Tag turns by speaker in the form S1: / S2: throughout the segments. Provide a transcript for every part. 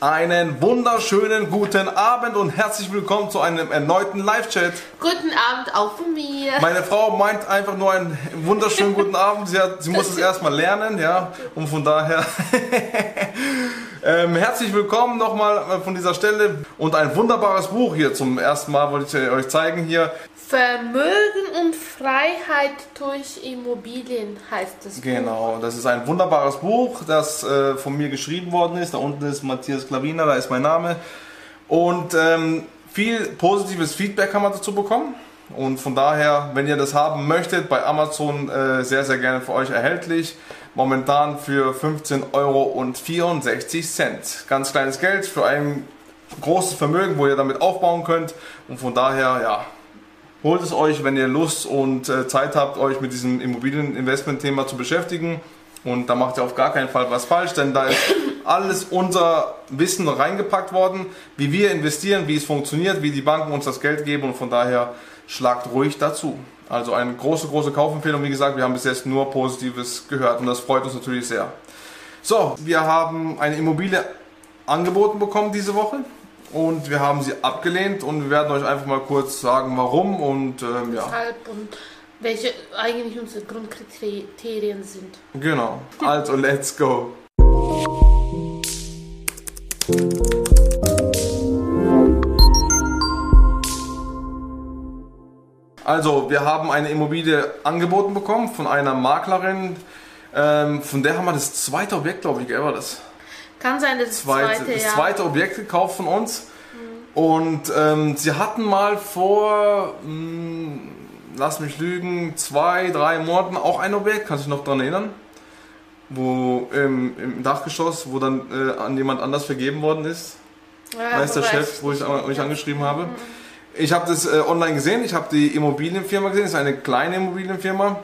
S1: Einen wunderschönen guten Abend und herzlich willkommen zu einem erneuten Live-Chat.
S2: Guten Abend auch von mir.
S1: Meine Frau meint einfach nur einen wunderschönen guten Abend. Sie, hat, sie muss es erstmal lernen, ja. Und von daher ähm, herzlich willkommen nochmal von dieser Stelle und ein wunderbares Buch hier zum ersten Mal wollte ich euch zeigen hier.
S2: Vermögen und Freiheit durch Immobilien heißt es.
S1: Genau, das ist ein wunderbares Buch, das äh, von mir geschrieben worden ist. Da unten ist Matthias Klaviner, da ist mein Name. Und ähm, viel positives Feedback haben wir dazu bekommen. Und von daher, wenn ihr das haben möchtet, bei Amazon äh, sehr, sehr gerne für euch erhältlich. Momentan für 15,64 Euro. Ganz kleines Geld für ein großes Vermögen, wo ihr damit aufbauen könnt. Und von daher, ja, Holt es euch, wenn ihr Lust und äh, Zeit habt, euch mit diesem Immobilieninvestment-Thema zu beschäftigen. Und da macht ihr auf gar keinen Fall was falsch, denn da ist alles unser Wissen reingepackt worden, wie wir investieren, wie es funktioniert, wie die Banken uns das Geld geben und von daher schlagt ruhig dazu. Also eine große, große Kaufempfehlung. Wie gesagt, wir haben bis jetzt nur Positives gehört und das freut uns natürlich sehr. So, wir haben eine Immobilie angeboten bekommen diese Woche und wir haben sie abgelehnt und wir werden euch einfach mal kurz sagen, warum und ähm, ja.
S2: Weshalb und welche eigentlich unsere Grundkriterien sind.
S1: Genau. Also let's go. Also, wir haben eine Immobilie angeboten bekommen von einer Maklerin. Ähm, von der haben wir das zweite Objekt, glaube ich, war das?
S2: Kann sein, das
S1: zweite,
S2: zweite,
S1: das
S2: ja.
S1: zweite Objekt gekauft von uns. Und ähm, sie hatten mal vor, mh, lass mich lügen, zwei, drei Monaten auch ein Objekt, kannst du dich noch daran erinnern? Wo ähm, im Dachgeschoss, wo dann äh, an jemand anders vergeben worden ist.
S2: Ja,
S1: Weiß der
S2: aber
S1: Chef, wo ich
S2: ja.
S1: euch angeschrieben habe. Ich habe das äh, online gesehen, ich habe die Immobilienfirma gesehen, das ist eine kleine Immobilienfirma.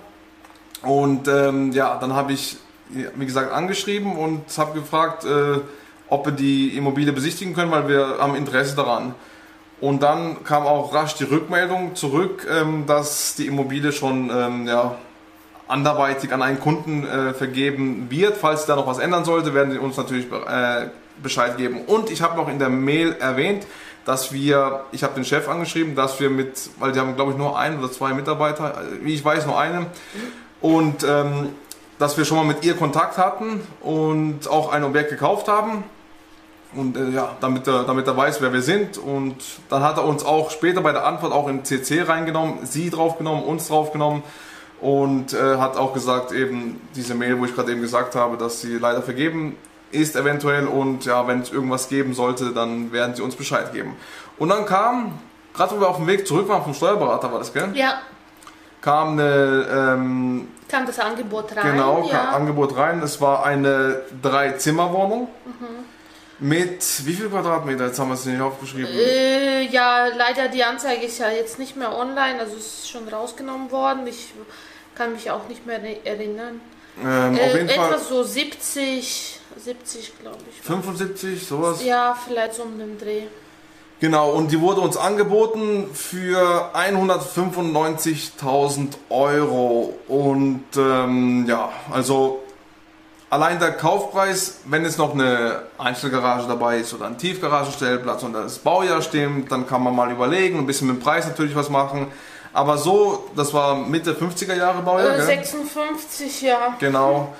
S1: Und ähm, ja, dann habe ich, wie gesagt, angeschrieben und habe gefragt, äh, ob wir die Immobilie besichtigen können, weil wir haben Interesse daran. Und dann kam auch rasch die Rückmeldung zurück, ähm, dass die Immobilie schon ähm, ja, anderweitig an einen Kunden äh, vergeben wird. Falls da noch was ändern sollte, werden sie uns natürlich äh, Bescheid geben. Und ich habe noch in der Mail erwähnt, dass wir, ich habe den Chef angeschrieben, dass wir mit, weil die haben glaube ich nur einen oder zwei Mitarbeiter, äh, wie ich weiß nur einen, und ähm, dass wir schon mal mit ihr Kontakt hatten und auch ein Objekt gekauft haben. Und äh, ja, damit er, damit er weiß, wer wir sind. Und dann hat er uns auch später bei der Antwort auch in CC reingenommen, sie draufgenommen, uns draufgenommen. Und äh, hat auch gesagt, eben diese Mail, wo ich gerade eben gesagt habe, dass sie leider vergeben ist eventuell. Und ja, wenn es irgendwas geben sollte, dann werden sie uns Bescheid geben. Und dann kam, gerade wo wir auf dem Weg zurück waren vom Steuerberater, war das, gell?
S2: Ja,
S1: Kam eine ähm,
S2: kam das Angebot rein.
S1: Genau, kam
S2: ja.
S1: Angebot rein. Es war eine Drei-Zimmer-Wohnung. Mit wie viel Quadratmeter? Jetzt haben wir es nicht aufgeschrieben.
S2: Äh, ja, leider die Anzeige ist ja jetzt nicht mehr online, also es ist schon rausgenommen worden. Ich kann mich auch nicht mehr eri- erinnern.
S1: Ähm,
S2: Äh,
S1: auf jeden
S2: etwa
S1: Fall
S2: so 70, 70 glaube ich.
S1: 75, sowas.
S2: Ja, vielleicht so um den Dreh.
S1: Genau, und die wurde uns angeboten für 195.000 Euro. Und ähm, ja, also allein der Kaufpreis, wenn jetzt noch eine Einstellgarage dabei ist oder ein Tiefgaragenstellplatz und das Baujahr stimmt, dann kann man mal überlegen, ein bisschen mit dem Preis natürlich was machen. Aber so, das war Mitte 50er Jahre Baujahr,
S2: Äh,
S1: gell?
S2: 56, ja.
S1: Genau.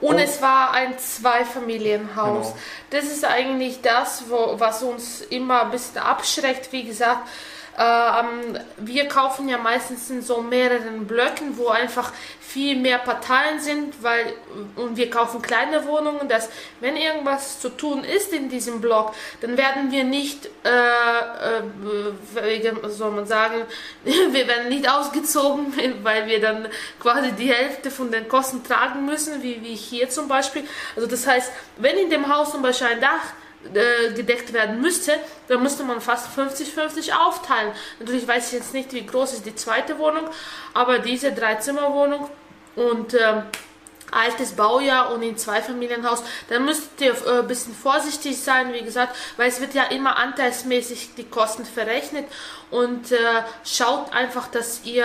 S2: Und
S1: Und-
S2: es war ein Zweifamilienhaus.
S1: Genau.
S2: Das ist eigentlich das, wo, was uns immer ein bisschen abschreckt. Wie gesagt, ähm, wir kaufen ja meistens in so mehreren Blöcken, wo einfach viel mehr Parteien sind, weil und wir kaufen kleine Wohnungen, dass wenn irgendwas zu tun ist in diesem Block, dann werden wir nicht, äh, äh, soll man sagen, wir werden nicht ausgezogen, weil wir dann quasi die Hälfte von den Kosten tragen müssen, wie, wie hier zum Beispiel. Also das heißt, wenn in dem Haus zum Beispiel ein Dach äh, gedeckt werden müsste, dann müsste man fast 50-50 aufteilen. Natürlich weiß ich jetzt nicht, wie groß ist die zweite Wohnung, aber diese Dreizimmerwohnung und ähm, altes Baujahr und in Zweifamilienhaus, dann müsst ihr äh, ein bisschen vorsichtig sein, wie gesagt, weil es wird ja immer anteilsmäßig die Kosten verrechnet. Und äh, schaut einfach, dass ihr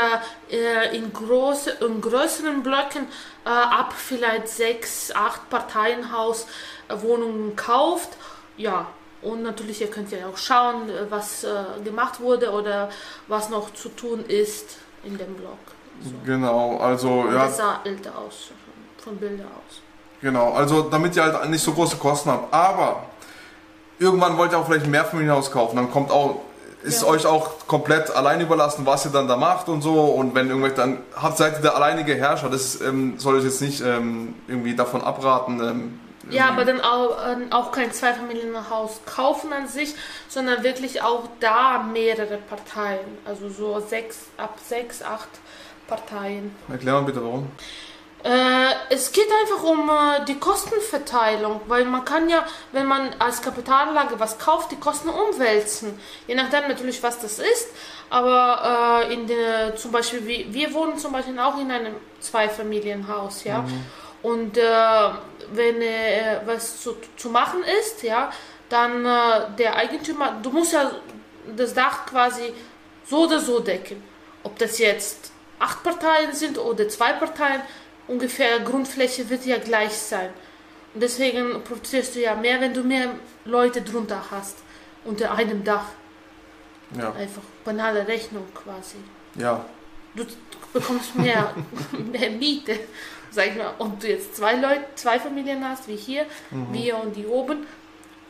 S2: äh, in, große, in größeren Blöcken äh, ab vielleicht sechs, acht Parteienhaus äh, Wohnungen kauft ja, und natürlich, ihr könnt ja auch schauen, äh, was äh, gemacht wurde oder was noch zu tun ist in dem Blog.
S1: So. Genau, also und ja.
S2: Das sah älter aus, von Bilder aus.
S1: Genau, also damit ihr halt nicht so große Kosten habt. Aber irgendwann wollt ihr auch vielleicht ein Mehrfamilienhaus kaufen, dann kommt auch ist ja. euch auch komplett allein überlassen, was ihr dann da macht und so. Und wenn irgendwelche dann habt, seid ihr der alleinige Herrscher. Das ähm, soll euch jetzt nicht ähm, irgendwie davon abraten. Ähm,
S2: ja, aber dann auch, äh, auch kein Zweifamilienhaus kaufen an sich, sondern wirklich auch da mehrere Parteien. Also so sechs, ab sechs, acht Parteien.
S1: Erklär mal bitte warum.
S2: Äh, es geht einfach um äh, die Kostenverteilung, weil man kann ja, wenn man als Kapitalanlage was kauft, die Kosten umwälzen. Je nachdem natürlich, was das ist. Aber äh, in der, zum Beispiel, wir, wir wohnen zum Beispiel auch in einem Zweifamilienhaus, ja. Mhm. Und äh, wenn äh, was zu, zu machen ist, ja, dann äh, der Eigentümer, du musst ja das Dach quasi so oder so decken. Ob das jetzt acht Parteien sind oder zwei Parteien, ungefähr Grundfläche wird ja gleich sein. Und deswegen produzierst du ja mehr, wenn du mehr Leute drunter hast, unter einem Dach. Ja. Einfach banale Rechnung quasi.
S1: Ja.
S2: Du, bekommst mehr, mehr Miete, sag ich mal. Ob du jetzt zwei Leute, zwei Familien hast, wie hier, mhm. wir und die oben,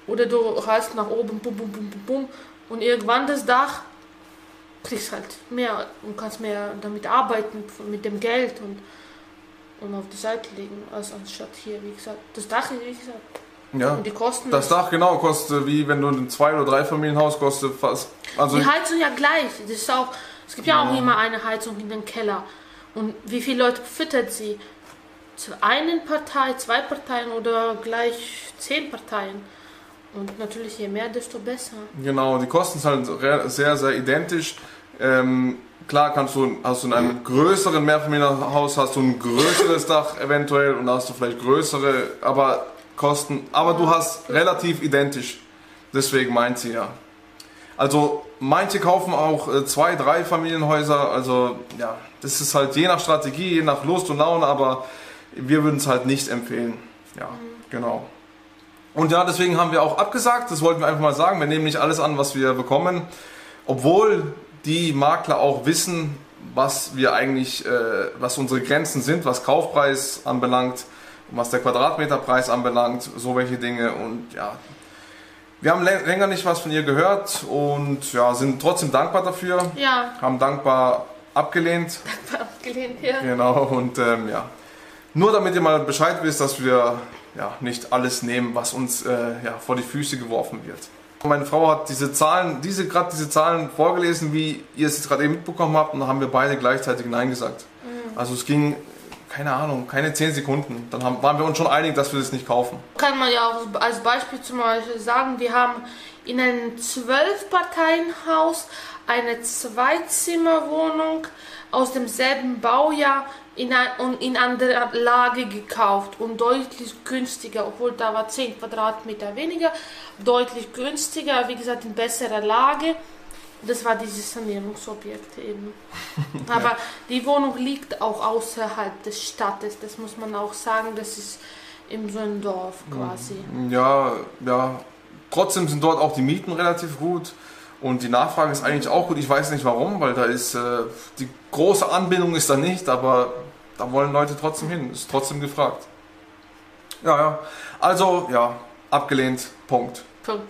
S2: oder du hast nach oben, bum, bum, bum, bum, bum, und irgendwann das Dach kriegst halt mehr und kannst mehr damit arbeiten, mit dem Geld und und auf die Seite legen, als anstatt hier, wie gesagt. Das Dach, wie gesagt.
S1: Ja. Und die Kosten. Das Dach genau kostet, wie wenn du ein Zwei- oder Dreifamilienhaus kostet fast.
S2: Also die Heizung ja gleich. Das ist auch, es gibt ja, ja auch immer eine Heizung in den Keller. Und wie viele Leute füttert sie? Zu einen Partei, zwei Parteien oder gleich zehn Parteien. Und natürlich je mehr, desto besser.
S1: Genau, die Kosten sind halt sehr, sehr identisch. Ähm, klar kannst du, hast du in einem größeren Mehrfamilienhaus hast du ein größeres Dach eventuell und hast du vielleicht größere, aber Kosten, aber du hast relativ identisch. Deswegen meint sie ja. Also manche kaufen auch äh, zwei, drei Familienhäuser, also ja, das ist halt je nach Strategie, je nach Lust und Laune, aber wir würden es halt nicht empfehlen. Ja, mhm. genau. Und ja, deswegen haben wir auch abgesagt, das wollten wir einfach mal sagen, wir nehmen nicht alles an, was wir bekommen. Obwohl die Makler auch wissen, was wir eigentlich, äh, was unsere Grenzen sind, was Kaufpreis anbelangt, was der Quadratmeterpreis anbelangt, so welche Dinge und ja. Wir haben länger nicht was von ihr gehört und ja, sind trotzdem dankbar dafür.
S2: Ja.
S1: Haben dankbar abgelehnt.
S2: Dankbar abgelehnt, ja.
S1: Genau, und ähm, ja. Nur damit ihr mal Bescheid wisst, dass wir ja, nicht alles nehmen, was uns äh, ja, vor die Füße geworfen wird. Meine Frau hat diese Zahlen, diese gerade diese Zahlen vorgelesen, wie ihr es gerade eben mitbekommen habt, und dann haben wir beide gleichzeitig Nein gesagt. Mhm. Also es ging, keine Ahnung, keine 10 Sekunden. Dann haben, waren wir uns schon einig, dass wir das nicht kaufen.
S2: Kann man ja auch als Beispiel zum Beispiel sagen, wir haben in einem Zwölf-Parteien-Haus eine Zweizimmerwohnung aus demselben Baujahr in, ein, in anderer Lage gekauft und deutlich günstiger, obwohl da war 10 Quadratmeter weniger, deutlich günstiger, wie gesagt in besserer Lage. Das war dieses Sanierungsobjekt eben. Aber die Wohnung liegt auch außerhalb des Stadtes, das muss man auch sagen, das ist in so einem Dorf quasi.
S1: Ja, ja. Trotzdem sind dort auch die Mieten relativ gut. Und die Nachfrage ist eigentlich auch gut. Ich weiß nicht warum, weil da ist äh, die große Anbindung ist da nicht, aber da wollen Leute trotzdem hin. Ist trotzdem gefragt. Ja, ja. Also, ja, abgelehnt. Punkt.
S2: Punkt.